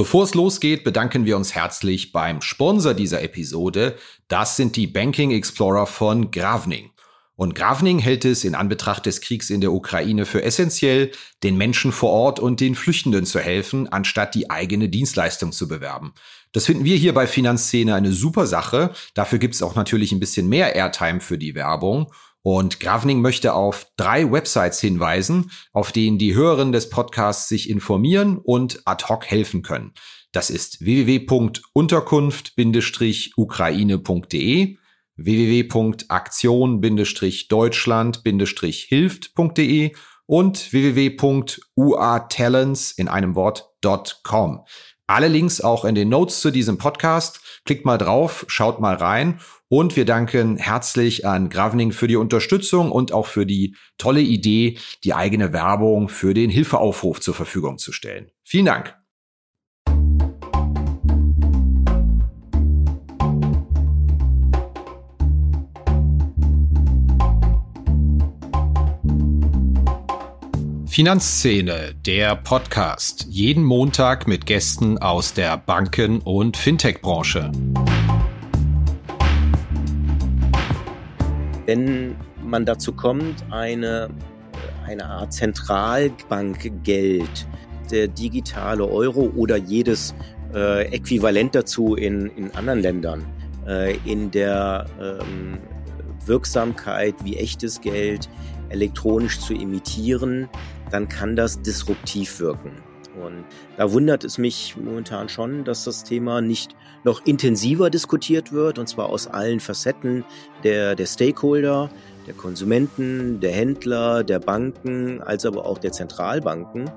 Bevor es losgeht, bedanken wir uns herzlich beim Sponsor dieser Episode. Das sind die Banking Explorer von Gravning. Und Gravning hält es in Anbetracht des Kriegs in der Ukraine für essentiell, den Menschen vor Ort und den Flüchtenden zu helfen, anstatt die eigene Dienstleistung zu bewerben. Das finden wir hier bei Finanzszene eine super Sache. Dafür gibt es auch natürlich ein bisschen mehr Airtime für die Werbung. Und Gravning möchte auf drei Websites hinweisen, auf denen die Hörerinnen des Podcasts sich informieren und ad hoc helfen können. Das ist www.unterkunft-ukraine.de, www.aktion-deutschland-hilft.de und www.uatalents in einem Wort.com. Alle Links auch in den Notes zu diesem Podcast. Klickt mal drauf, schaut mal rein und wir danken herzlich an Gravening für die Unterstützung und auch für die tolle Idee, die eigene Werbung für den Hilfeaufruf zur Verfügung zu stellen. Vielen Dank. Finanzszene, der Podcast. Jeden Montag mit Gästen aus der Banken- und Fintech-Branche. Wenn man dazu kommt, eine, eine Art Zentralbankgeld, der digitale Euro oder jedes äh, Äquivalent dazu in, in anderen Ländern, äh, in der ähm, Wirksamkeit wie echtes Geld elektronisch zu imitieren, dann kann das disruptiv wirken. Und da wundert es mich momentan schon, dass das Thema nicht noch intensiver diskutiert wird, und zwar aus allen Facetten der, der Stakeholder, der Konsumenten, der Händler, der Banken, als aber auch der Zentralbanken,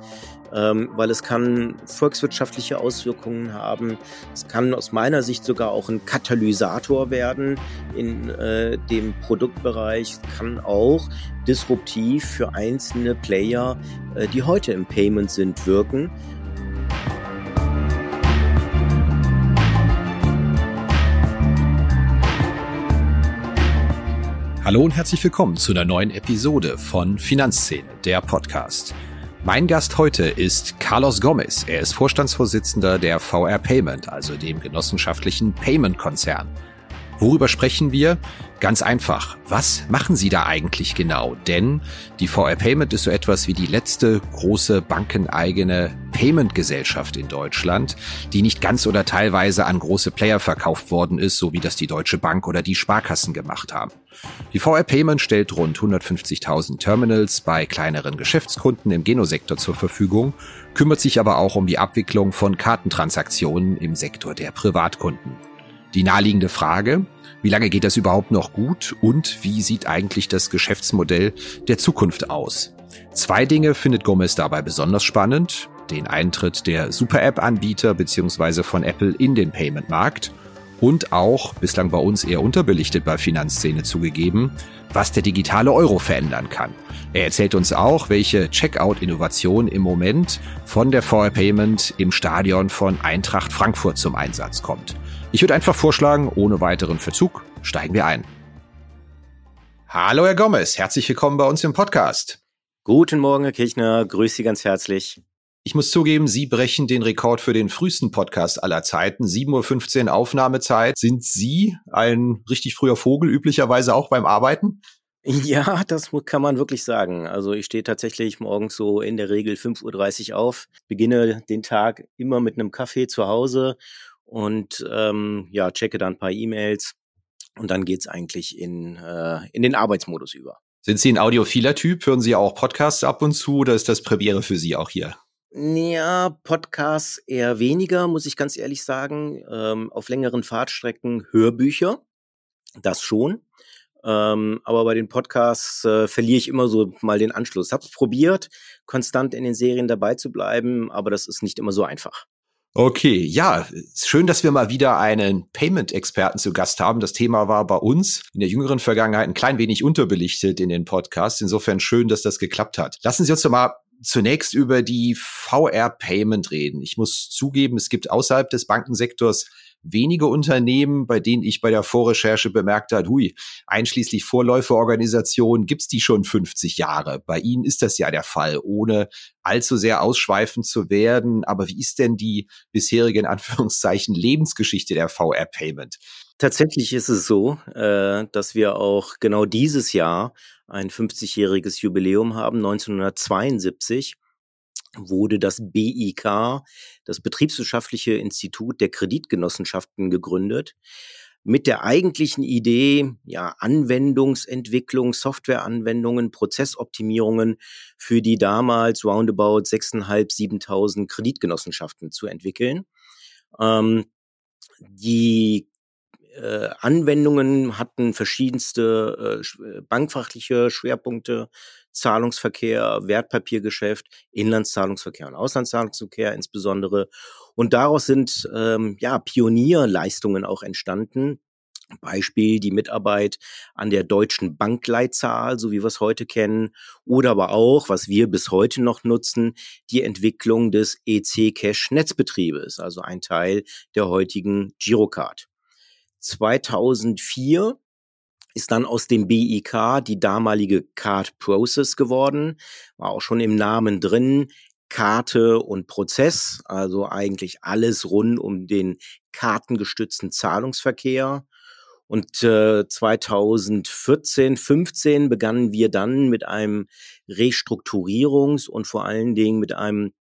ähm, weil es kann volkswirtschaftliche Auswirkungen haben. Es kann aus meiner Sicht sogar auch ein Katalysator werden in äh, dem Produktbereich, es kann auch disruptiv für einzelne Player, äh, die heute im Payment sind, wirken. Hallo und herzlich willkommen zu einer neuen Episode von Finanzszene, der Podcast. Mein Gast heute ist Carlos Gomez. Er ist Vorstandsvorsitzender der VR Payment, also dem genossenschaftlichen Payment-Konzern. Worüber sprechen wir? Ganz einfach. Was machen Sie da eigentlich genau? Denn die VR Payment ist so etwas wie die letzte große bankeneigene Payment-Gesellschaft in Deutschland, die nicht ganz oder teilweise an große Player verkauft worden ist, so wie das die Deutsche Bank oder die Sparkassen gemacht haben. Die VR Payment stellt rund 150.000 Terminals bei kleineren Geschäftskunden im Genosektor zur Verfügung, kümmert sich aber auch um die Abwicklung von Kartentransaktionen im Sektor der Privatkunden. Die naheliegende Frage, wie lange geht das überhaupt noch gut und wie sieht eigentlich das Geschäftsmodell der Zukunft aus? Zwei Dinge findet Gomez dabei besonders spannend. Den Eintritt der Super-App-Anbieter bzw. von Apple in den Payment-Markt und auch, bislang bei uns eher unterbelichtet bei Finanzszene zugegeben, was der digitale Euro verändern kann. Er erzählt uns auch, welche Checkout-Innovation im Moment von der VR Payment im Stadion von Eintracht Frankfurt zum Einsatz kommt. Ich würde einfach vorschlagen, ohne weiteren Verzug steigen wir ein. Hallo Herr Gomez, herzlich willkommen bei uns im Podcast. Guten Morgen, Herr Kirchner, grüße Sie ganz herzlich. Ich muss zugeben, Sie brechen den Rekord für den frühesten Podcast aller Zeiten. 7.15 Uhr Aufnahmezeit. Sind Sie ein richtig früher Vogel, üblicherweise auch beim Arbeiten? Ja, das kann man wirklich sagen. Also ich stehe tatsächlich morgens so in der Regel 5.30 Uhr auf, beginne den Tag immer mit einem Kaffee zu Hause und ähm, ja, checke dann ein paar E-Mails und dann geht's eigentlich in, äh, in den Arbeitsmodus über. Sind Sie ein audiophiler Typ? Hören Sie auch Podcasts ab und zu oder ist das Premiere für Sie auch hier? Ja, Podcasts eher weniger, muss ich ganz ehrlich sagen. Ähm, auf längeren Fahrtstrecken Hörbücher, das schon. Ähm, aber bei den Podcasts äh, verliere ich immer so mal den Anschluss. Hab's probiert, konstant in den Serien dabei zu bleiben, aber das ist nicht immer so einfach. Okay, ja, schön, dass wir mal wieder einen Payment-Experten zu Gast haben. Das Thema war bei uns in der jüngeren Vergangenheit ein klein wenig unterbelichtet in den Podcasts. Insofern schön, dass das geklappt hat. Lassen Sie uns doch mal zunächst über die VR-Payment reden. Ich muss zugeben, es gibt außerhalb des Bankensektors wenige Unternehmen, bei denen ich bei der Vorrecherche bemerkt habe, hui, einschließlich Vorläuferorganisationen gibt's die schon 50 Jahre. Bei Ihnen ist das ja der Fall, ohne allzu sehr ausschweifend zu werden. Aber wie ist denn die bisherige, in Anführungszeichen, Lebensgeschichte der VR-Payment? Tatsächlich ist es so, äh, dass wir auch genau dieses Jahr ein 50-jähriges Jubiläum haben, 1972 wurde das BIK, das Betriebswirtschaftliche Institut der Kreditgenossenschaften, gegründet mit der eigentlichen Idee, ja, Anwendungsentwicklung, Softwareanwendungen, Prozessoptimierungen für die damals roundabout 6.500, 7.000 Kreditgenossenschaften zu entwickeln. Ähm, die äh, Anwendungen hatten verschiedenste äh, äh, bankfachliche Schwerpunkte, Zahlungsverkehr, Wertpapiergeschäft, Inlandszahlungsverkehr und Auslandszahlungsverkehr insbesondere. Und daraus sind ähm, ja Pionierleistungen auch entstanden. Beispiel die Mitarbeit an der deutschen Bankleitzahl, so wie wir es heute kennen, oder aber auch, was wir bis heute noch nutzen, die Entwicklung des EC-Cash-Netzbetriebes, also ein Teil der heutigen Girocard. 2004 ist dann aus dem BIK die damalige Card Process geworden, war auch schon im Namen drin, Karte und Prozess, also eigentlich alles rund um den kartengestützten Zahlungsverkehr. Und äh, 2014, 15 begannen wir dann mit einem Restrukturierungs- und vor allen Dingen mit einem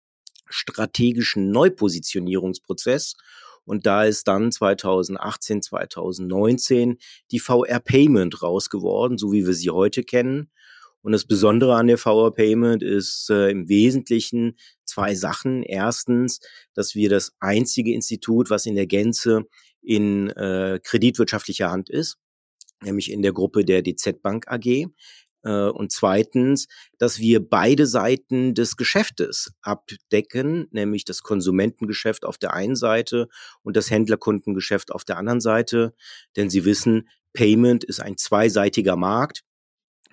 strategischen Neupositionierungsprozess und da ist dann 2018, 2019 die VR Payment raus geworden, so wie wir sie heute kennen. Und das Besondere an der VR Payment ist äh, im Wesentlichen zwei Sachen. Erstens, dass wir das einzige Institut, was in der Gänze in äh, kreditwirtschaftlicher Hand ist, nämlich in der Gruppe der DZ Bank AG. Äh, und zweitens, dass wir beide Seiten des Geschäftes abdecken, nämlich das Konsumentengeschäft auf der einen Seite und das Händlerkundengeschäft auf der anderen Seite. Denn Sie wissen, Payment ist ein zweiseitiger Markt.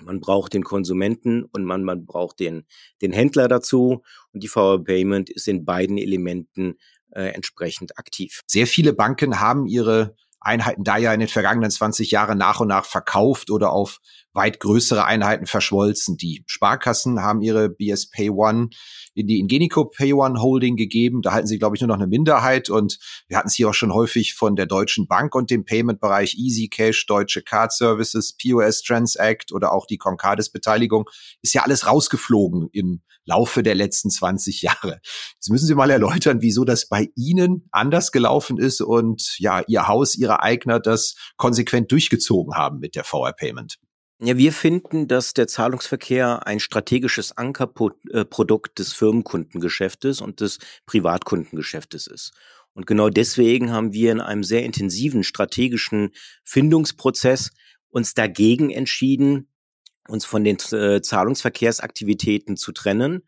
Man braucht den Konsumenten und man, man braucht den, den Händler dazu. Und die VR Payment ist in beiden Elementen äh, entsprechend aktiv. Sehr viele Banken haben ihre Einheiten da ja in den vergangenen 20 Jahren nach und nach verkauft oder auf weit größere Einheiten verschmolzen. Die Sparkassen haben ihre BS Pay One in die Ingenico Pay One Holding gegeben. Da halten sie, glaube ich, nur noch eine Minderheit. Und wir hatten es hier auch schon häufig von der Deutschen Bank und dem Payment-Bereich Easy Cash, Deutsche Card Services, POS Transact oder auch die Concardis Beteiligung. Ist ja alles rausgeflogen im Laufe der letzten 20 Jahre. Jetzt müssen Sie mal erläutern, wieso das bei Ihnen anders gelaufen ist und ja, Ihr Haus, Ihre Eigner das konsequent durchgezogen haben mit der VR Payment. Ja, wir finden, dass der Zahlungsverkehr ein strategisches Ankerprodukt des Firmenkundengeschäftes und des Privatkundengeschäftes ist. Und genau deswegen haben wir in einem sehr intensiven strategischen Findungsprozess uns dagegen entschieden, uns von den äh, Zahlungsverkehrsaktivitäten zu trennen.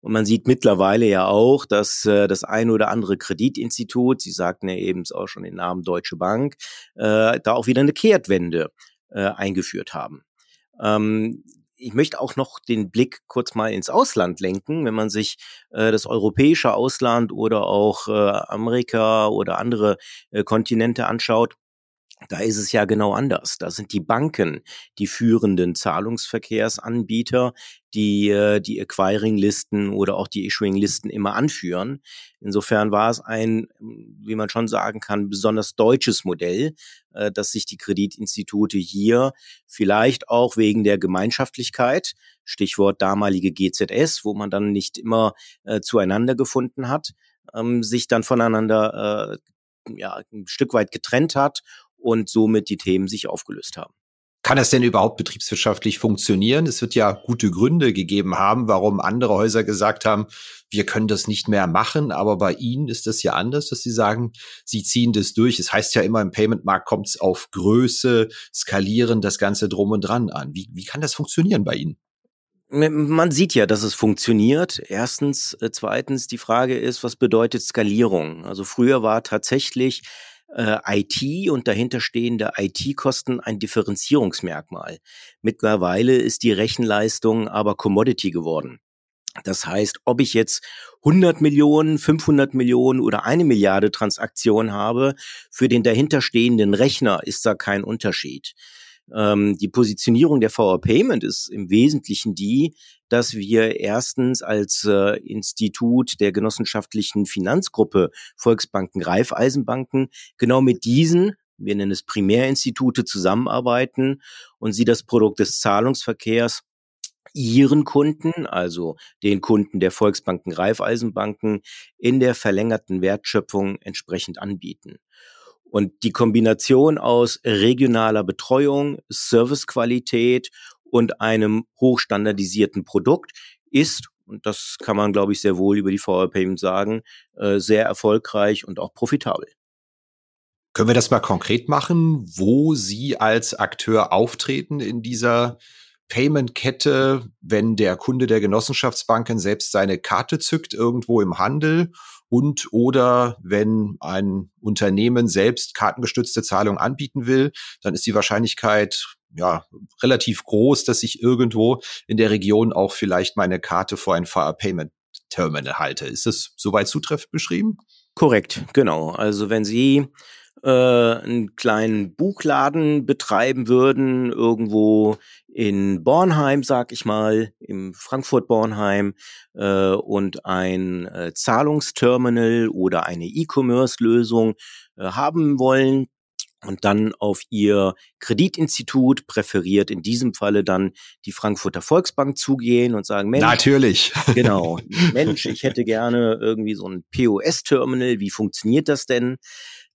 Und man sieht mittlerweile ja auch, dass äh, das ein oder andere Kreditinstitut, Sie sagten ja eben auch schon den Namen Deutsche Bank, äh, da auch wieder eine Kehrtwende äh, eingeführt haben. Ähm, ich möchte auch noch den Blick kurz mal ins Ausland lenken, wenn man sich äh, das europäische Ausland oder auch äh, Amerika oder andere äh, Kontinente anschaut. Da ist es ja genau anders. Da sind die Banken die führenden Zahlungsverkehrsanbieter, die äh, die Acquiring-Listen oder auch die Issuing-Listen immer anführen. Insofern war es ein, wie man schon sagen kann, besonders deutsches Modell, äh, dass sich die Kreditinstitute hier vielleicht auch wegen der Gemeinschaftlichkeit, Stichwort damalige GZS, wo man dann nicht immer äh, zueinander gefunden hat, ähm, sich dann voneinander ja, ein Stück weit getrennt hat und somit die Themen sich aufgelöst haben. Kann das denn überhaupt betriebswirtschaftlich funktionieren? Es wird ja gute Gründe gegeben haben, warum andere Häuser gesagt haben, wir können das nicht mehr machen. Aber bei Ihnen ist das ja anders, dass Sie sagen, Sie ziehen das durch. Es heißt ja immer, im Payment-Markt kommt es auf Größe, Skalieren, das Ganze drum und dran an. Wie, wie kann das funktionieren bei Ihnen? Man sieht ja, dass es funktioniert. Erstens. Äh, zweitens, die Frage ist, was bedeutet Skalierung? Also früher war tatsächlich äh, IT und dahinterstehende IT-Kosten ein Differenzierungsmerkmal. Mittlerweile ist die Rechenleistung aber Commodity geworden. Das heißt, ob ich jetzt 100 Millionen, 500 Millionen oder eine Milliarde Transaktionen habe, für den dahinterstehenden Rechner ist da kein Unterschied. Ähm, die Positionierung der VR Payment ist im Wesentlichen die, dass wir erstens als äh, Institut der genossenschaftlichen Finanzgruppe Volksbanken, Raiffeisenbanken genau mit diesen wir nennen es Primärinstitute zusammenarbeiten und sie das Produkt des Zahlungsverkehrs ihren Kunden, also den Kunden der Volksbanken, Raiffeisenbanken, in der verlängerten Wertschöpfung entsprechend anbieten. Und die Kombination aus regionaler Betreuung, Servicequalität und einem hochstandardisierten Produkt ist, und das kann man, glaube ich, sehr wohl über die VR Payment sagen, äh, sehr erfolgreich und auch profitabel. Können wir das mal konkret machen, wo Sie als Akteur auftreten in dieser Payment-Kette, wenn der Kunde der Genossenschaftsbanken selbst seine Karte zückt irgendwo im Handel und oder wenn ein Unternehmen selbst kartengestützte Zahlungen anbieten will, dann ist die Wahrscheinlichkeit ja relativ groß, dass ich irgendwo in der Region auch vielleicht meine Karte vor ein Fire Payment Terminal halte. Ist das soweit zutreffend beschrieben? Korrekt, genau. Also wenn Sie äh, einen kleinen Buchladen betreiben würden, irgendwo in Bornheim, sag ich mal, im Frankfurt-Bornheim äh, und ein äh, Zahlungsterminal oder eine E-Commerce-Lösung äh, haben wollen, und dann auf ihr Kreditinstitut, präferiert in diesem Falle dann die Frankfurter Volksbank zugehen und sagen, Mensch, natürlich. Genau, Mensch, ich hätte gerne irgendwie so ein POS-Terminal, wie funktioniert das denn?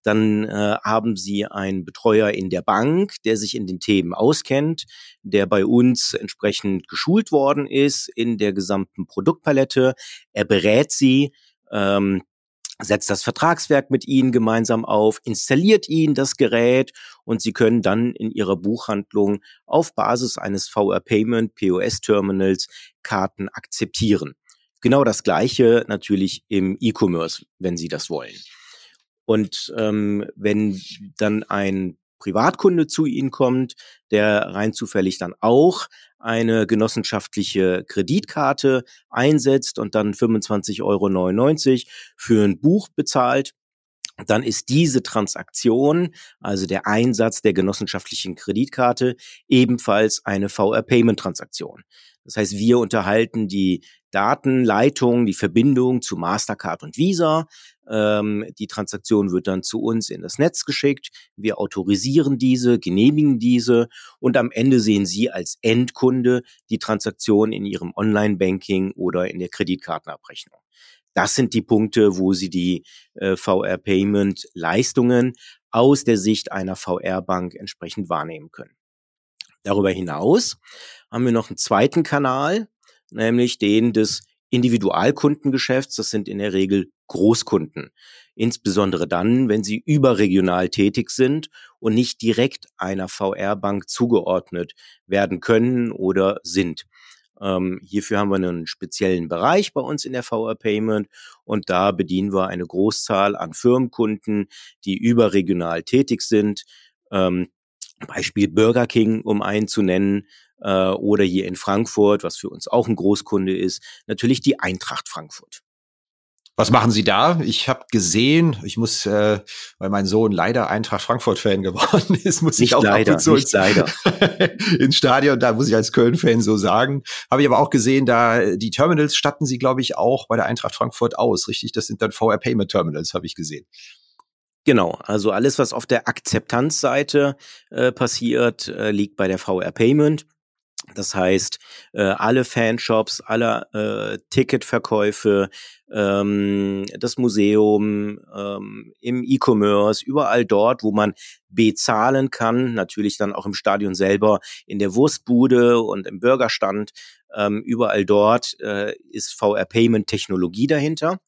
Dann äh, haben Sie einen Betreuer in der Bank, der sich in den Themen auskennt, der bei uns entsprechend geschult worden ist in der gesamten Produktpalette. Er berät Sie, ähm, setzt das Vertragswerk mit Ihnen gemeinsam auf, installiert Ihnen das Gerät und Sie können dann in Ihrer Buchhandlung auf Basis eines VR Payment POS Terminals Karten akzeptieren. Genau das Gleiche natürlich im E-Commerce, wenn Sie das wollen. Und ähm, wenn dann ein Privatkunde zu Ihnen kommt, der rein zufällig dann auch eine genossenschaftliche Kreditkarte einsetzt und dann 25,99 Euro für ein Buch bezahlt, dann ist diese Transaktion, also der Einsatz der genossenschaftlichen Kreditkarte, ebenfalls eine VR-Payment-Transaktion. Das heißt, wir unterhalten die Datenleitung, die Verbindung zu Mastercard und Visa. Ähm, die Transaktion wird dann zu uns in das Netz geschickt. Wir autorisieren diese, genehmigen diese und am Ende sehen Sie als Endkunde die Transaktion in Ihrem Online-Banking oder in der Kreditkartenabrechnung. Das sind die Punkte, wo Sie die äh, VR-Payment-Leistungen aus der Sicht einer VR-Bank entsprechend wahrnehmen können. Darüber hinaus haben wir noch einen zweiten Kanal, nämlich den des Individualkundengeschäfts. Das sind in der Regel Großkunden. Insbesondere dann, wenn sie überregional tätig sind und nicht direkt einer VR-Bank zugeordnet werden können oder sind. Ähm, hierfür haben wir einen speziellen Bereich bei uns in der VR Payment und da bedienen wir eine Großzahl an Firmenkunden, die überregional tätig sind. Ähm, Beispiel Burger King, um einen zu nennen, äh, oder hier in Frankfurt, was für uns auch ein Großkunde ist, natürlich die Eintracht Frankfurt. Was machen Sie da? Ich habe gesehen, ich muss, äh, weil mein Sohn leider Eintracht Frankfurt-Fan geworden ist, muss nicht ich auch leider, ab und zu nicht leider. ins Stadion, da muss ich als Köln-Fan so sagen. Habe ich aber auch gesehen, da die Terminals statten Sie, glaube ich, auch bei der Eintracht Frankfurt aus, richtig? Das sind dann VR Payment Terminals, habe ich gesehen. Genau, also alles, was auf der Akzeptanzseite äh, passiert, äh, liegt bei der VR Payment. Das heißt, äh, alle Fanshops, alle äh, Ticketverkäufe, ähm, das Museum, ähm, im E-Commerce, überall dort, wo man bezahlen kann, natürlich dann auch im Stadion selber, in der Wurstbude und im Burgerstand, ähm, überall dort äh, ist VR Payment Technologie dahinter.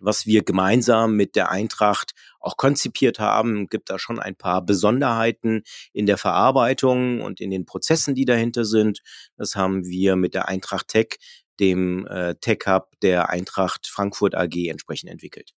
Was wir gemeinsam mit der Eintracht auch konzipiert haben, gibt da schon ein paar Besonderheiten in der Verarbeitung und in den Prozessen, die dahinter sind. Das haben wir mit der Eintracht Tech, dem äh, Tech Hub der Eintracht Frankfurt AG entsprechend entwickelt.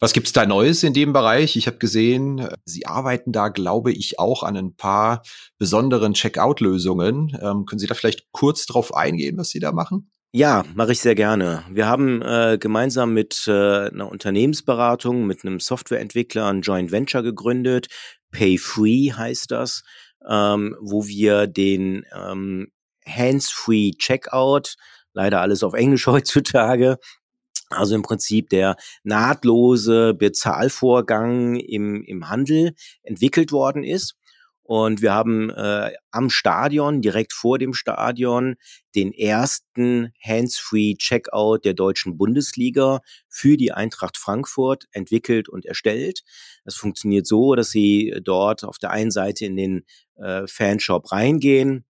Was gibt's da Neues in dem Bereich? Ich habe gesehen, Sie arbeiten da, glaube ich, auch an ein paar besonderen Checkout-Lösungen. Ähm, können Sie da vielleicht kurz drauf eingehen, was Sie da machen? Ja, mache ich sehr gerne. Wir haben äh, gemeinsam mit äh, einer Unternehmensberatung, mit einem Softwareentwickler ein Joint Venture gegründet. Pay-Free heißt das, ähm, wo wir den ähm, Hands-Free Checkout, leider alles auf Englisch heutzutage, also im Prinzip der nahtlose Bezahlvorgang im, im Handel entwickelt worden ist. Und wir haben äh, am Stadion, direkt vor dem Stadion, den ersten Hands-Free Checkout der deutschen Bundesliga für die Eintracht Frankfurt entwickelt und erstellt. Das funktioniert so, dass sie dort auf der einen Seite in den äh, Fanshop reingehen,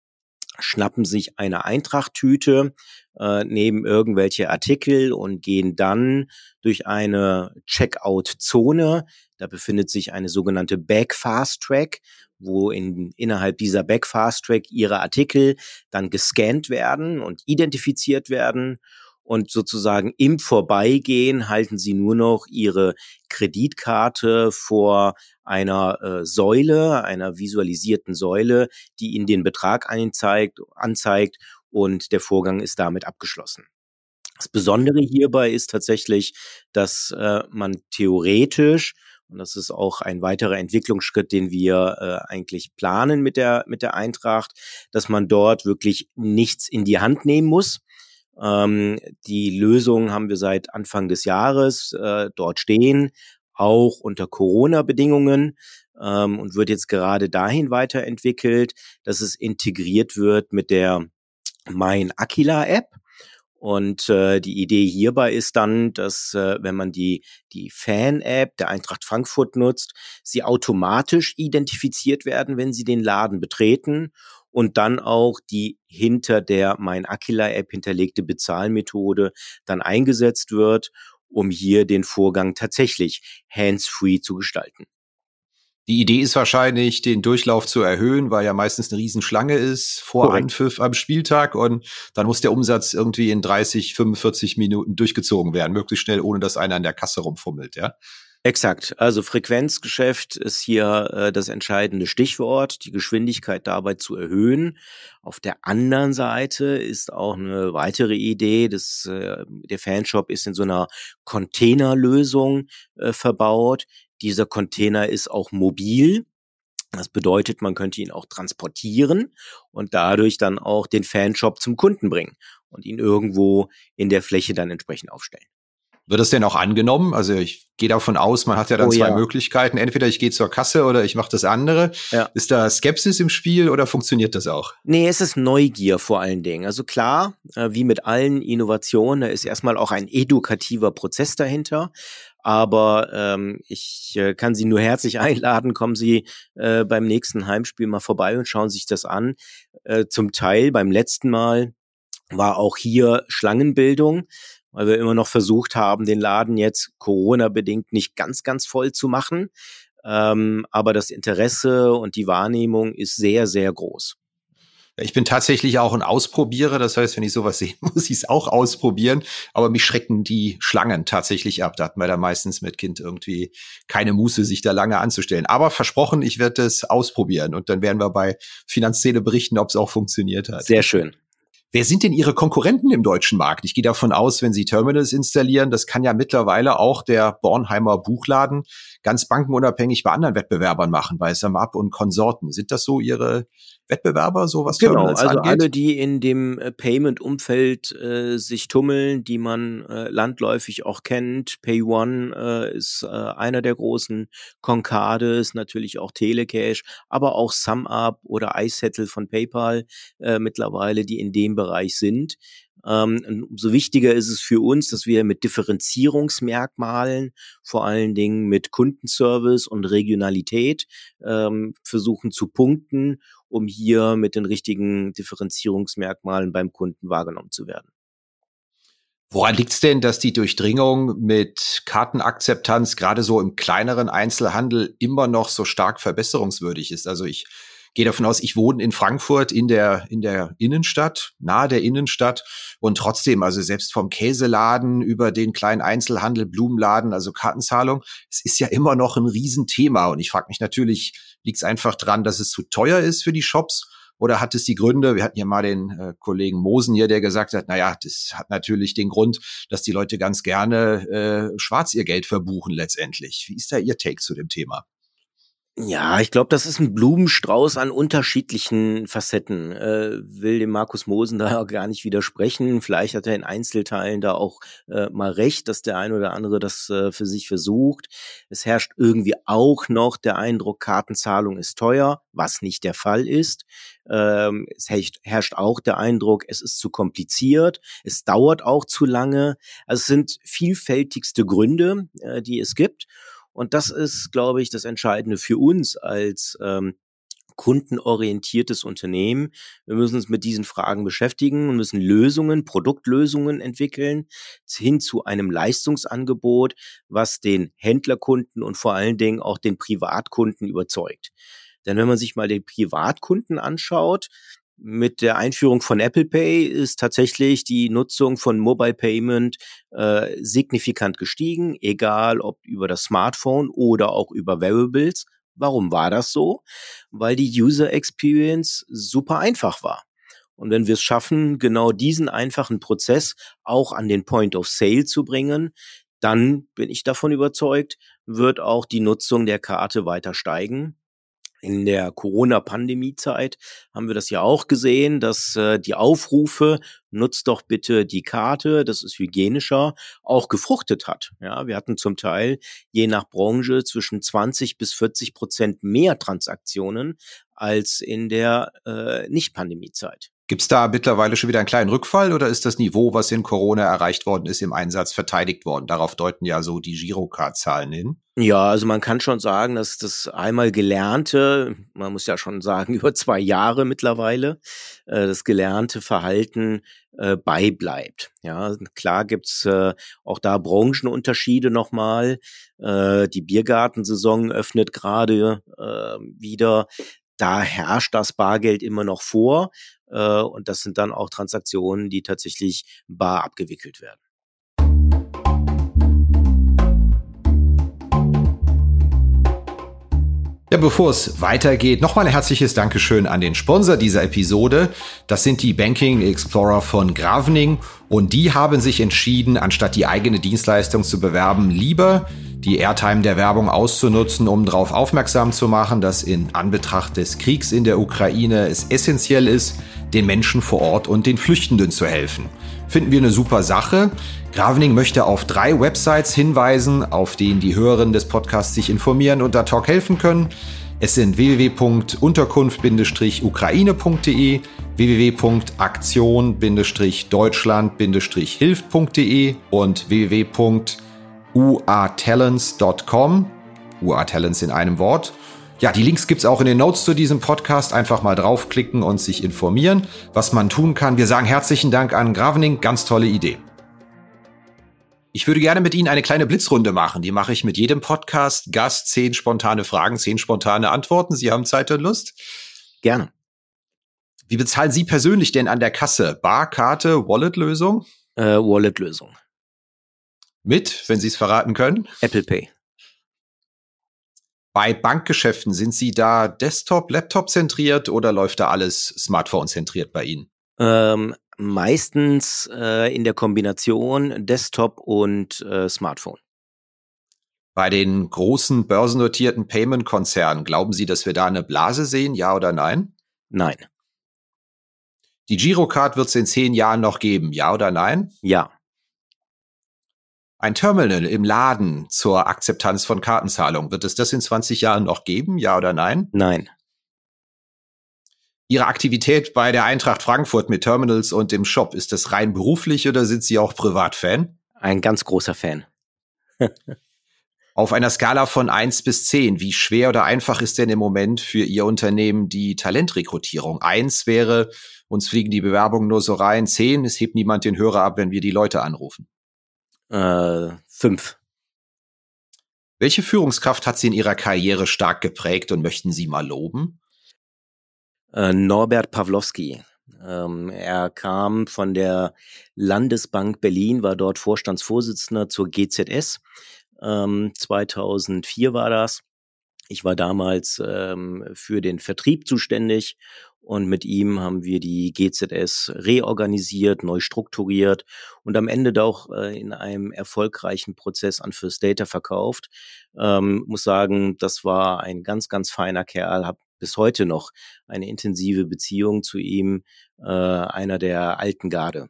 schnappen sich eine Eintrachttüte, äh, nehmen irgendwelche Artikel und gehen dann durch eine Checkout-Zone. Da befindet sich eine sogenannte Back Fast Track wo in, innerhalb dieser Back Fast Track ihre Artikel dann gescannt werden und identifiziert werden und sozusagen im Vorbeigehen halten sie nur noch ihre Kreditkarte vor einer äh, Säule, einer visualisierten Säule, die ihnen den Betrag einzeigt, anzeigt und der Vorgang ist damit abgeschlossen. Das Besondere hierbei ist tatsächlich, dass äh, man theoretisch und das ist auch ein weiterer Entwicklungsschritt, den wir äh, eigentlich planen mit der, mit der Eintracht, dass man dort wirklich nichts in die Hand nehmen muss. Ähm, die Lösung haben wir seit Anfang des Jahres äh, dort stehen, auch unter Corona-Bedingungen ähm, und wird jetzt gerade dahin weiterentwickelt, dass es integriert wird mit der Mein Aquila App. Und äh, die Idee hierbei ist dann, dass äh, wenn man die, die Fan-App der Eintracht Frankfurt nutzt, sie automatisch identifiziert werden, wenn sie den Laden betreten und dann auch die hinter der Mein Aquila-App hinterlegte Bezahlmethode dann eingesetzt wird, um hier den Vorgang tatsächlich hands-free zu gestalten. Die Idee ist wahrscheinlich, den Durchlauf zu erhöhen, weil ja meistens eine Riesenschlange ist vor Korrekt. Anpfiff am Spieltag und dann muss der Umsatz irgendwie in 30, 45 Minuten durchgezogen werden, möglichst schnell, ohne dass einer an der Kasse rumfummelt, ja? Exakt. Also Frequenzgeschäft ist hier äh, das entscheidende Stichwort, die Geschwindigkeit dabei zu erhöhen. Auf der anderen Seite ist auch eine weitere Idee, dass äh, der Fanshop ist in so einer Containerlösung äh, verbaut, dieser Container ist auch mobil. Das bedeutet, man könnte ihn auch transportieren und dadurch dann auch den Fanshop zum Kunden bringen und ihn irgendwo in der Fläche dann entsprechend aufstellen. Wird das denn auch angenommen? Also ich gehe davon aus, man hat ja dann oh, zwei ja. Möglichkeiten. Entweder ich gehe zur Kasse oder ich mache das andere. Ja. Ist da Skepsis im Spiel oder funktioniert das auch? Nee, es ist Neugier vor allen Dingen. Also klar, äh, wie mit allen Innovationen, da ist erstmal auch ein edukativer Prozess dahinter. Aber ähm, ich äh, kann Sie nur herzlich einladen, kommen Sie äh, beim nächsten Heimspiel mal vorbei und schauen sich das an. Äh, zum Teil beim letzten Mal war auch hier Schlangenbildung, weil wir immer noch versucht haben, den Laden jetzt Corona-bedingt nicht ganz, ganz voll zu machen. Ähm, aber das Interesse und die Wahrnehmung ist sehr, sehr groß. Ich bin tatsächlich auch ein Ausprobierer. Das heißt, wenn ich sowas sehe, muss ich es auch ausprobieren. Aber mich schrecken die Schlangen tatsächlich ab. Da hat man da meistens mit Kind irgendwie keine Muße, sich da lange anzustellen. Aber versprochen, ich werde es ausprobieren. Und dann werden wir bei Finanzszene berichten, ob es auch funktioniert hat. Sehr schön. Wer sind denn Ihre Konkurrenten im deutschen Markt? Ich gehe davon aus, wenn Sie Terminals installieren, das kann ja mittlerweile auch der Bornheimer Buchladen ganz bankenunabhängig bei anderen Wettbewerbern machen, bei SumUp und Konsorten. Sind das so Ihre Wettbewerber, so was genau, Terminals also angeht? alle, die in dem äh, Payment-Umfeld äh, sich tummeln, die man äh, landläufig auch kennt. PayOne äh, ist äh, einer der großen, Concade ist natürlich auch Telecash, aber auch SumUp oder iSettle von PayPal äh, mittlerweile, die in dem Bereich sind. Ähm, umso wichtiger ist es für uns, dass wir mit Differenzierungsmerkmalen, vor allen Dingen mit Kundenservice und Regionalität, ähm, versuchen zu punkten, um hier mit den richtigen Differenzierungsmerkmalen beim Kunden wahrgenommen zu werden. Woran liegt es denn, dass die Durchdringung mit Kartenakzeptanz gerade so im kleineren Einzelhandel immer noch so stark verbesserungswürdig ist? Also ich gehe davon aus, ich wohne in Frankfurt in der, in der Innenstadt, nahe der Innenstadt und trotzdem, also selbst vom Käseladen über den kleinen Einzelhandel, Blumenladen, also Kartenzahlung, es ist ja immer noch ein Riesenthema und ich frage mich natürlich, liegt es einfach dran, dass es zu teuer ist für die Shops Oder hat es die Gründe, wir hatten hier mal den äh, Kollegen Mosen hier, der gesagt hat, naja, das hat natürlich den Grund, dass die Leute ganz gerne äh, schwarz ihr Geld verbuchen letztendlich. Wie ist da Ihr Take zu dem Thema? Ja, ich glaube, das ist ein Blumenstrauß an unterschiedlichen Facetten. Äh, will dem Markus Mosen da gar nicht widersprechen. Vielleicht hat er in Einzelteilen da auch äh, mal recht, dass der ein oder andere das äh, für sich versucht. Es herrscht irgendwie auch noch der Eindruck, Kartenzahlung ist teuer, was nicht der Fall ist. Ähm, es herrscht auch der Eindruck, es ist zu kompliziert, es dauert auch zu lange. Also es sind vielfältigste Gründe, äh, die es gibt. Und das ist, glaube ich, das Entscheidende für uns als ähm, kundenorientiertes Unternehmen. Wir müssen uns mit diesen Fragen beschäftigen und müssen Lösungen, Produktlösungen entwickeln, hin zu einem Leistungsangebot, was den Händlerkunden und vor allen Dingen auch den Privatkunden überzeugt. Denn wenn man sich mal den Privatkunden anschaut, mit der Einführung von Apple Pay ist tatsächlich die Nutzung von Mobile Payment äh, signifikant gestiegen, egal ob über das Smartphone oder auch über Wearables. Warum war das so? Weil die User Experience super einfach war. Und wenn wir es schaffen, genau diesen einfachen Prozess auch an den Point of Sale zu bringen, dann bin ich davon überzeugt, wird auch die Nutzung der Karte weiter steigen in der Corona-Pandemie-Zeit haben wir das ja auch gesehen, dass äh, die Aufrufe, nutzt doch bitte die Karte, das ist hygienischer, auch gefruchtet hat. Ja, wir hatten zum Teil je nach Branche zwischen 20 bis 40 Prozent mehr Transaktionen als in der äh, Nicht-Pandemie-Zeit. Gibt es da mittlerweile schon wieder einen kleinen Rückfall oder ist das Niveau, was in Corona erreicht worden ist, im Einsatz verteidigt worden? Darauf deuten ja so die Girocard-Zahlen hin. Ja, also man kann schon sagen, dass das einmal gelernte, man muss ja schon sagen, über zwei Jahre mittlerweile, äh, das gelernte Verhalten äh, beibleibt. Ja, klar gibt's äh, auch da Branchenunterschiede nochmal. Äh, die Biergartensaison öffnet gerade wieder. Da herrscht das Bargeld immer noch vor. Äh, und das sind dann auch Transaktionen, die tatsächlich bar abgewickelt werden. Ja, bevor es weitergeht, nochmal ein herzliches Dankeschön an den Sponsor dieser Episode. Das sind die Banking Explorer von Gravening und die haben sich entschieden, anstatt die eigene Dienstleistung zu bewerben, lieber die Airtime der Werbung auszunutzen, um darauf aufmerksam zu machen, dass in Anbetracht des Kriegs in der Ukraine es essentiell ist, den Menschen vor Ort und den Flüchtenden zu helfen. Finden wir eine super Sache. Gravening möchte auf drei Websites hinweisen, auf denen die Hörerinnen des Podcasts sich informieren und ad hoc helfen können. Es sind www.unterkunft-ukraine.de, www.aktion-deutschland-hilft.de und www.uatalents.com. UA-Talents in einem Wort. Ja, die Links gibt's auch in den Notes zu diesem Podcast. Einfach mal draufklicken und sich informieren, was man tun kann. Wir sagen herzlichen Dank an Gravening. Ganz tolle Idee. Ich würde gerne mit Ihnen eine kleine Blitzrunde machen. Die mache ich mit jedem Podcast. Gast, zehn spontane Fragen, zehn spontane Antworten. Sie haben Zeit und Lust? Gerne. Wie bezahlen Sie persönlich denn an der Kasse? Barkarte, Wallet-Lösung? Äh, Wallet-Lösung. Mit, wenn Sie es verraten können? Apple Pay. Bei Bankgeschäften sind Sie da Desktop, Laptop zentriert oder läuft da alles Smartphone zentriert bei Ihnen? Ähm, meistens äh, in der Kombination Desktop und äh, Smartphone. Bei den großen börsennotierten Payment-Konzernen, glauben Sie, dass wir da eine Blase sehen, ja oder nein? Nein. Die Girocard wird es in zehn Jahren noch geben, ja oder nein? Ja ein Terminal im Laden zur Akzeptanz von Kartenzahlung. Wird es das in 20 Jahren noch geben, ja oder nein? Nein. Ihre Aktivität bei der Eintracht Frankfurt mit Terminals und dem Shop, ist das rein beruflich oder sind Sie auch Privatfan? Ein ganz großer Fan. Auf einer Skala von eins bis zehn, wie schwer oder einfach ist denn im Moment für Ihr Unternehmen die Talentrekrutierung? Eins wäre, uns fliegen die Bewerbungen nur so rein. Zehn, es hebt niemand den Hörer ab, wenn wir die Leute anrufen. Äh, fünf. Welche Führungskraft hat Sie in Ihrer Karriere stark geprägt und möchten Sie mal loben? Äh, Norbert Pawlowski. Ähm, er kam von der Landesbank Berlin, war dort Vorstandsvorsitzender zur GZS. Ähm, 2004 war das. Ich war damals ähm, für den Vertrieb zuständig Und mit ihm haben wir die GZS reorganisiert, neu strukturiert und am Ende auch äh, in einem erfolgreichen Prozess an First Data verkauft. Ähm, muss sagen, das war ein ganz, ganz feiner Kerl, habe bis heute noch eine intensive Beziehung zu ihm, äh, einer der alten Garde.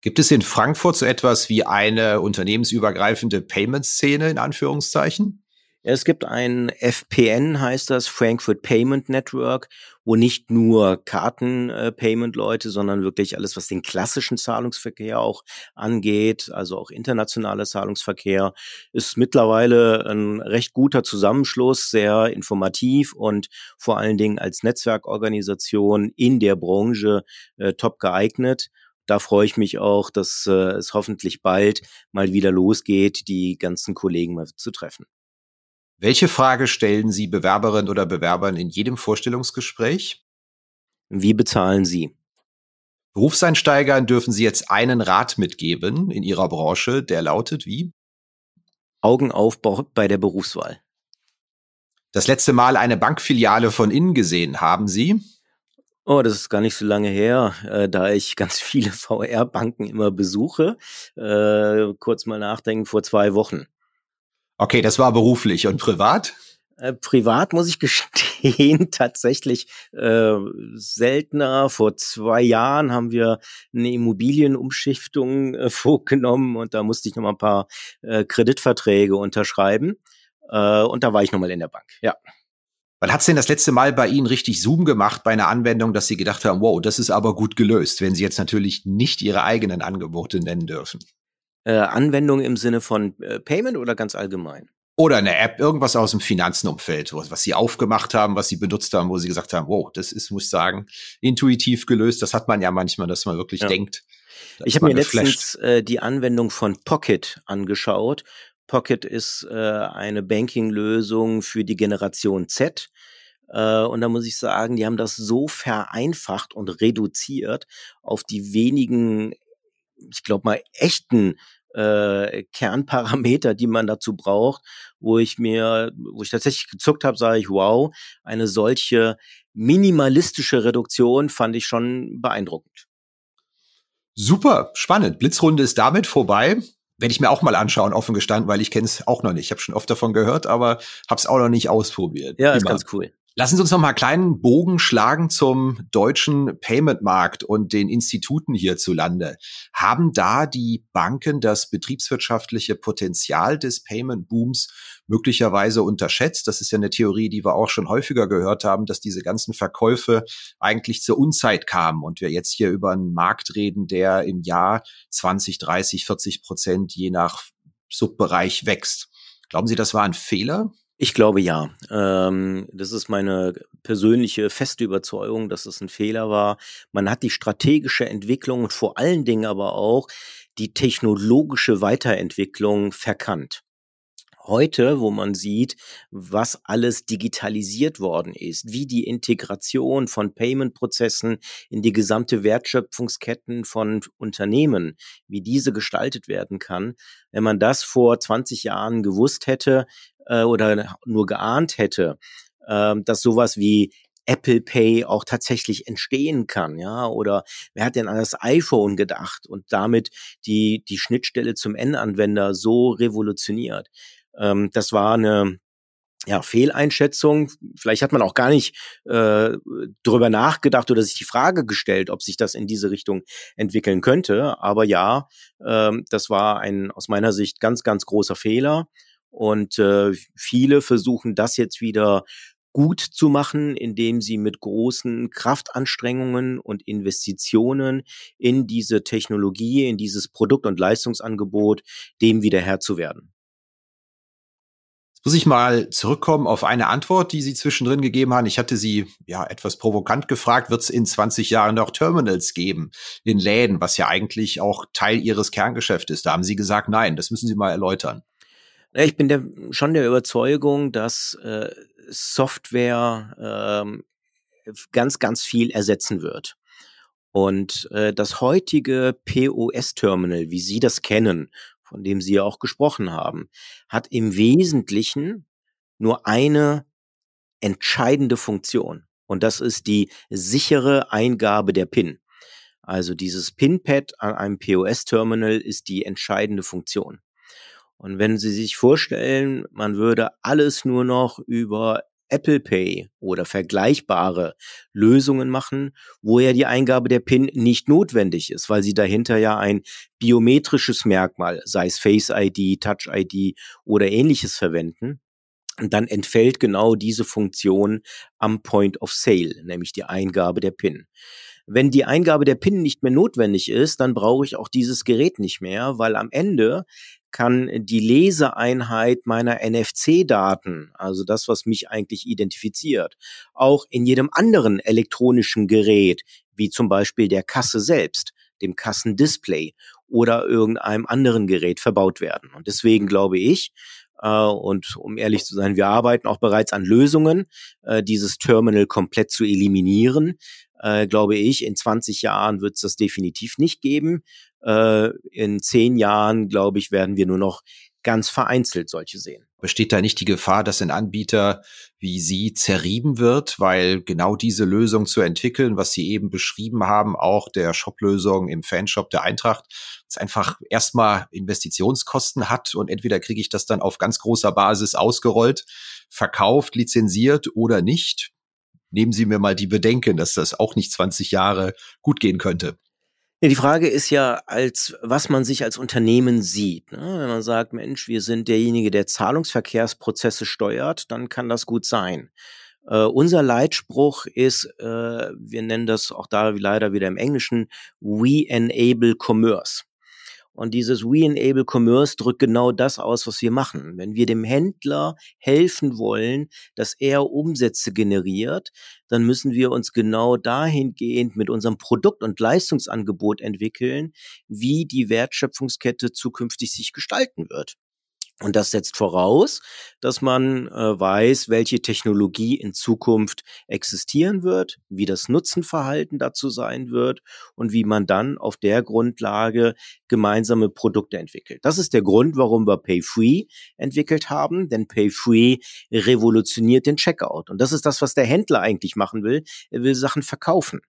Gibt es in Frankfurt so etwas wie eine unternehmensübergreifende Payment-Szene in Anführungszeichen? Es gibt ein FPN, heißt das, Frankfurt Payment Network, wo nicht nur Karten-Payment-Leute, sondern wirklich alles, was den klassischen Zahlungsverkehr auch angeht, also auch internationaler Zahlungsverkehr, ist mittlerweile ein recht guter Zusammenschluss, sehr informativ und vor allen Dingen als Netzwerkorganisation in der Branche äh, top geeignet da freue ich mich auch, dass äh, es hoffentlich bald mal wieder losgeht, die ganzen Kollegen mal zu treffen. Welche Frage stellen Sie Bewerberinnen oder Bewerbern in jedem Vorstellungsgespräch? Wie bezahlen Sie? Berufseinsteigern dürfen Sie jetzt einen Rat mitgeben in Ihrer Branche, der lautet wie? Augen auf bei der Berufswahl. Das letzte Mal eine Bankfiliale von innen gesehen haben Sie? Oh, das ist gar nicht so lange her, äh, da ich ganz viele VR-Banken immer besuche. Äh, kurz mal nachdenken, vor zwei Wochen. Okay, das war beruflich und privat? Äh, privat muss ich gestehen, tatsächlich äh, seltener. Vor zwei Jahren haben wir eine Immobilienumschiftung äh, vorgenommen und da musste ich noch mal ein paar äh, Kreditverträge unterschreiben. Äh, und da war ich noch mal in der Bank, ja. Wann hat's denn das letzte Mal bei Ihnen richtig Zoom gemacht bei einer Anwendung, dass Sie gedacht haben, wow, das ist aber gut gelöst, wenn Sie jetzt natürlich nicht Ihre eigenen Angebote nennen dürfen? Äh, Anwendung im Sinne von äh, Payment oder ganz allgemein? Oder eine App, irgendwas aus dem Finanzenumfeld, was sie aufgemacht haben, was sie benutzt haben, wo sie gesagt haben, wow, das ist, muss ich sagen, intuitiv gelöst. Das hat man ja manchmal, dass man wirklich ja. denkt. Ich habe mir letztens äh, die Anwendung von Pocket angeschaut. Pocket ist äh, eine Banking-Lösung für die Generation Z. Äh, und da muss ich sagen, die haben das so vereinfacht und reduziert auf die wenigen ich glaube mal, echten äh, Kernparameter, die man dazu braucht, wo ich mir, wo ich tatsächlich gezuckt habe, sage ich, wow, eine solche minimalistische Reduktion fand ich schon beeindruckend. Super, spannend. Blitzrunde ist damit vorbei. Werde ich mir auch mal anschauen, offen gestanden, weil ich kenne es auch noch nicht. Ich habe schon oft davon gehört, aber habe es auch noch nicht ausprobiert. Ja, Immer. ist ganz cool. Lassen Sie uns noch mal einen kleinen Bogen schlagen zum deutschen Payment-Markt und den Instituten hierzulande. Haben da die Banken das betriebswirtschaftliche Potenzial des Payment-Booms möglicherweise unterschätzt? Das ist ja eine Theorie, die wir auch schon häufiger gehört haben, dass diese ganzen Verkäufe eigentlich zur Unzeit kamen und wir jetzt hier über einen Markt reden, der im Jahr 20, 30, 40 Prozent je nach Subbereich wächst. Glauben Sie, das war ein Fehler? Ich glaube ja. Ähm, das ist meine persönliche feste Überzeugung, dass es ein Fehler war. Man hat die strategische Entwicklung und vor allen Dingen aber auch die technologische Weiterentwicklung verkannt heute, wo man sieht, was alles digitalisiert worden ist, wie die Integration von Payment-Prozessen in die gesamte Wertschöpfungsketten von Unternehmen, wie diese gestaltet werden kann. Wenn man das vor 20 Jahren gewusst hätte äh, oder nur geahnt hätte, äh, dass sowas wie Apple Pay auch tatsächlich entstehen kann, ja, oder wer hat denn an das iPhone gedacht und damit die, die Schnittstelle zum Endanwender so revolutioniert? Ähm, das war eine ja, Fehleinschätzung. Vielleicht hat man auch gar nicht äh, darüber nachgedacht oder sich die Frage gestellt, ob sich das in diese Richtung entwickeln könnte. Aber ja, ähm, das war ein aus meiner Sicht ganz, ganz großer Fehler. Und äh, viele versuchen das jetzt wieder gut zu machen, indem sie mit großen Kraftanstrengungen und Investitionen in diese Technologie, in dieses Produkt- und Leistungsangebot dem wieder Herr zu werden muss ich mal zurückkommen auf eine Antwort, die Sie zwischendrin gegeben haben. Ich hatte Sie ja etwas provokant gefragt, wird es in 20 Jahren noch Terminals geben in Läden, was ja eigentlich auch Teil Ihres Kerngeschäfts ist. Da haben Sie gesagt, nein, das müssen Sie mal erläutern. Ich bin der, schon der Überzeugung, dass äh, Software ähm, ganz, ganz viel ersetzen wird. Und äh, das heutige POS-Terminal, wie Sie das kennen, von dem Sie ja auch gesprochen haben, hat im Wesentlichen nur eine entscheidende Funktion. Und das ist die sichere Eingabe der PIN. Also dieses PIN-Pad an einem POS-Terminal ist die entscheidende Funktion. Und wenn Sie sich vorstellen, man würde alles nur noch über Apple Pay oder vergleichbare Lösungen machen, wo ja die Eingabe der PIN nicht notwendig ist, weil sie dahinter ja ein biometrisches Merkmal, sei es Face ID, Touch ID oder ähnliches verwenden. Dann entfällt genau diese Funktion am Point of Sale, nämlich die Eingabe der PIN. Wenn die Eingabe der PIN nicht mehr notwendig ist, dann brauche ich auch dieses Gerät nicht mehr, weil am Ende kann die Leseeinheit meiner NFC-Daten, also das, was mich eigentlich identifiziert, auch in jedem anderen elektronischen Gerät, wie zum Beispiel der Kasse selbst, dem Kassendisplay oder irgendeinem anderen Gerät verbaut werden. Und deswegen glaube ich, äh, und um ehrlich zu sein, wir arbeiten auch bereits an Lösungen, äh, dieses Terminal komplett zu eliminieren. Äh, glaube ich, in 20 Jahren wird es das definitiv nicht geben. Äh, in zehn Jahren, glaube ich, werden wir nur noch ganz vereinzelt solche sehen. Besteht da nicht die Gefahr, dass ein Anbieter wie Sie zerrieben wird, weil genau diese Lösung zu entwickeln, was Sie eben beschrieben haben, auch der Shop-Lösung im Fanshop der Eintracht, es einfach erstmal Investitionskosten hat und entweder kriege ich das dann auf ganz großer Basis ausgerollt, verkauft, lizenziert oder nicht. Nehmen Sie mir mal die Bedenken, dass das auch nicht 20 Jahre gut gehen könnte. Ja, die Frage ist ja, als was man sich als Unternehmen sieht. Ne? Wenn man sagt, Mensch, wir sind derjenige, der Zahlungsverkehrsprozesse steuert, dann kann das gut sein. Uh, unser Leitspruch ist, uh, wir nennen das auch da leider wieder im Englischen, We Enable Commerce. Und dieses We Enable Commerce drückt genau das aus, was wir machen. Wenn wir dem Händler helfen wollen, dass er Umsätze generiert, dann müssen wir uns genau dahingehend mit unserem Produkt- und Leistungsangebot entwickeln, wie die Wertschöpfungskette zukünftig sich gestalten wird. Und das setzt voraus, dass man äh, weiß, welche Technologie in Zukunft existieren wird, wie das Nutzenverhalten dazu sein wird und wie man dann auf der Grundlage gemeinsame Produkte entwickelt. Das ist der Grund, warum wir Pay-Free entwickelt haben, denn Pay-Free revolutioniert den Checkout. Und das ist das, was der Händler eigentlich machen will. Er will Sachen verkaufen.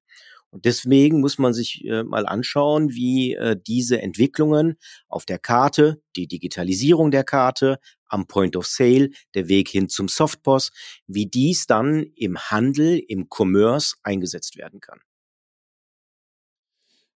Und deswegen muss man sich äh, mal anschauen, wie äh, diese Entwicklungen auf der Karte, die Digitalisierung der Karte, am Point of Sale, der Weg hin zum Softboss, wie dies dann im Handel, im Commerce eingesetzt werden kann.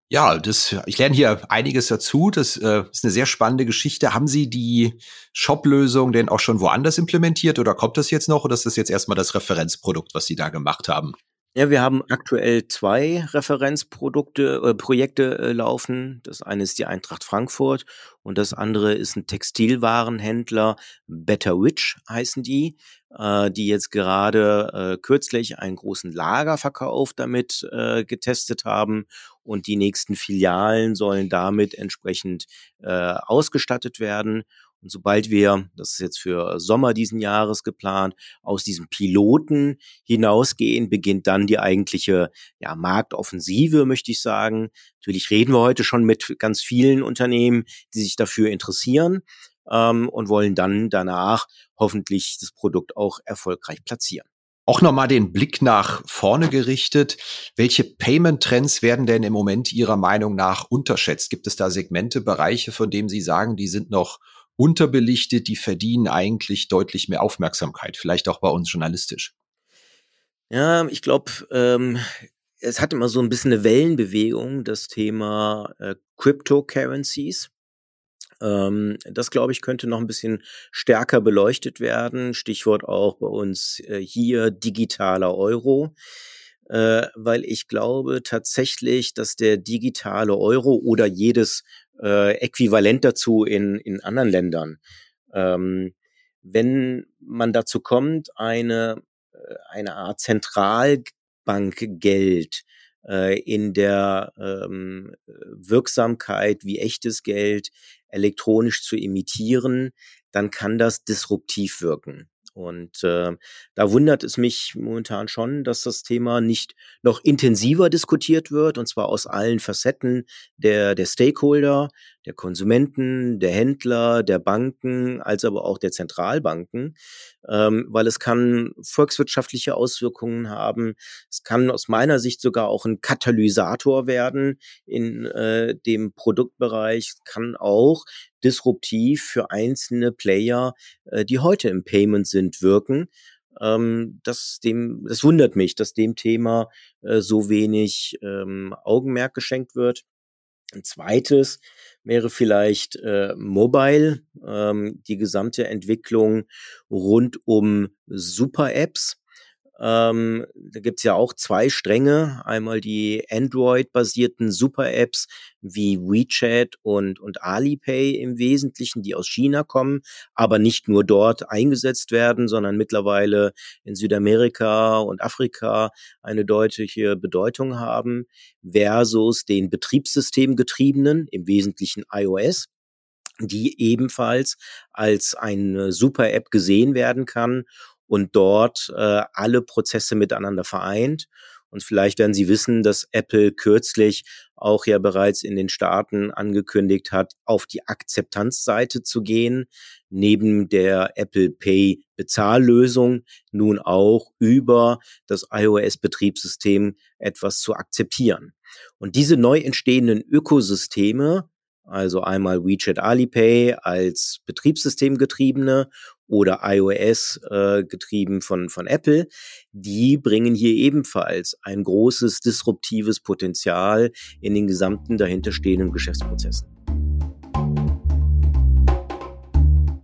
Ja, das, ich lerne hier einiges dazu. Das äh, ist eine sehr spannende Geschichte. Haben Sie die Shop-Lösung denn auch schon woanders implementiert oder kommt das jetzt noch oder ist das jetzt erstmal das Referenzprodukt, was Sie da gemacht haben? Ja, wir haben aktuell zwei Referenzprodukte äh, Projekte äh, laufen. Das eine ist die Eintracht Frankfurt und das andere ist ein Textilwarenhändler, Better Witch heißen die, äh, die jetzt gerade äh, kürzlich einen großen Lagerverkauf damit äh, getestet haben und die nächsten Filialen sollen damit entsprechend äh, ausgestattet werden. Und sobald wir, das ist jetzt für Sommer diesen Jahres geplant, aus diesem Piloten hinausgehen, beginnt dann die eigentliche ja, Marktoffensive, möchte ich sagen. Natürlich reden wir heute schon mit ganz vielen Unternehmen, die sich dafür interessieren ähm, und wollen dann danach hoffentlich das Produkt auch erfolgreich platzieren. Auch nochmal den Blick nach vorne gerichtet. Welche Payment-Trends werden denn im Moment Ihrer Meinung nach unterschätzt? Gibt es da Segmente, Bereiche, von denen Sie sagen, die sind noch unterbelichtet, die verdienen eigentlich deutlich mehr Aufmerksamkeit, vielleicht auch bei uns journalistisch. Ja, ich glaube, ähm, es hat immer so ein bisschen eine Wellenbewegung, das Thema äh, Cryptocurrencies. Ähm, das, glaube ich, könnte noch ein bisschen stärker beleuchtet werden. Stichwort auch bei uns äh, hier digitaler Euro. Äh, weil ich glaube tatsächlich, dass der digitale Euro oder jedes äh, äquivalent dazu in, in anderen Ländern. Ähm, wenn man dazu kommt, eine, äh, eine Art Zentralbankgeld äh, in der ähm, Wirksamkeit wie echtes Geld elektronisch zu imitieren, dann kann das disruptiv wirken. Und äh, da wundert es mich momentan schon, dass das Thema nicht noch intensiver diskutiert wird, und zwar aus allen Facetten der, der Stakeholder, der Konsumenten, der Händler, der Banken, als aber auch der Zentralbanken, ähm, weil es kann volkswirtschaftliche Auswirkungen haben. Es kann aus meiner Sicht sogar auch ein Katalysator werden in äh, dem Produktbereich, es kann auch disruptiv für einzelne Player, äh, die heute im Payment sind, wirken. Ähm, das, dem, das wundert mich, dass dem Thema äh, so wenig ähm, Augenmerk geschenkt wird. Ein zweites wäre vielleicht äh, Mobile, ähm, die gesamte Entwicklung rund um Super-Apps. Ähm, da gibt's ja auch zwei Stränge. Einmal die Android-basierten Super-Apps wie WeChat und, und Alipay im Wesentlichen, die aus China kommen, aber nicht nur dort eingesetzt werden, sondern mittlerweile in Südamerika und Afrika eine deutliche Bedeutung haben, versus den Betriebssystemgetriebenen, im Wesentlichen iOS die ebenfalls als eine Super-App gesehen werden kann und dort äh, alle Prozesse miteinander vereint. Und vielleicht werden Sie wissen, dass Apple kürzlich auch ja bereits in den Staaten angekündigt hat, auf die Akzeptanzseite zu gehen, neben der Apple Pay Bezahllösung nun auch über das iOS-Betriebssystem etwas zu akzeptieren. Und diese neu entstehenden Ökosysteme, also einmal WeChat Alipay als Betriebssystemgetriebene oder iOS äh, getrieben von, von Apple, die bringen hier ebenfalls ein großes disruptives Potenzial in den gesamten dahinterstehenden Geschäftsprozessen.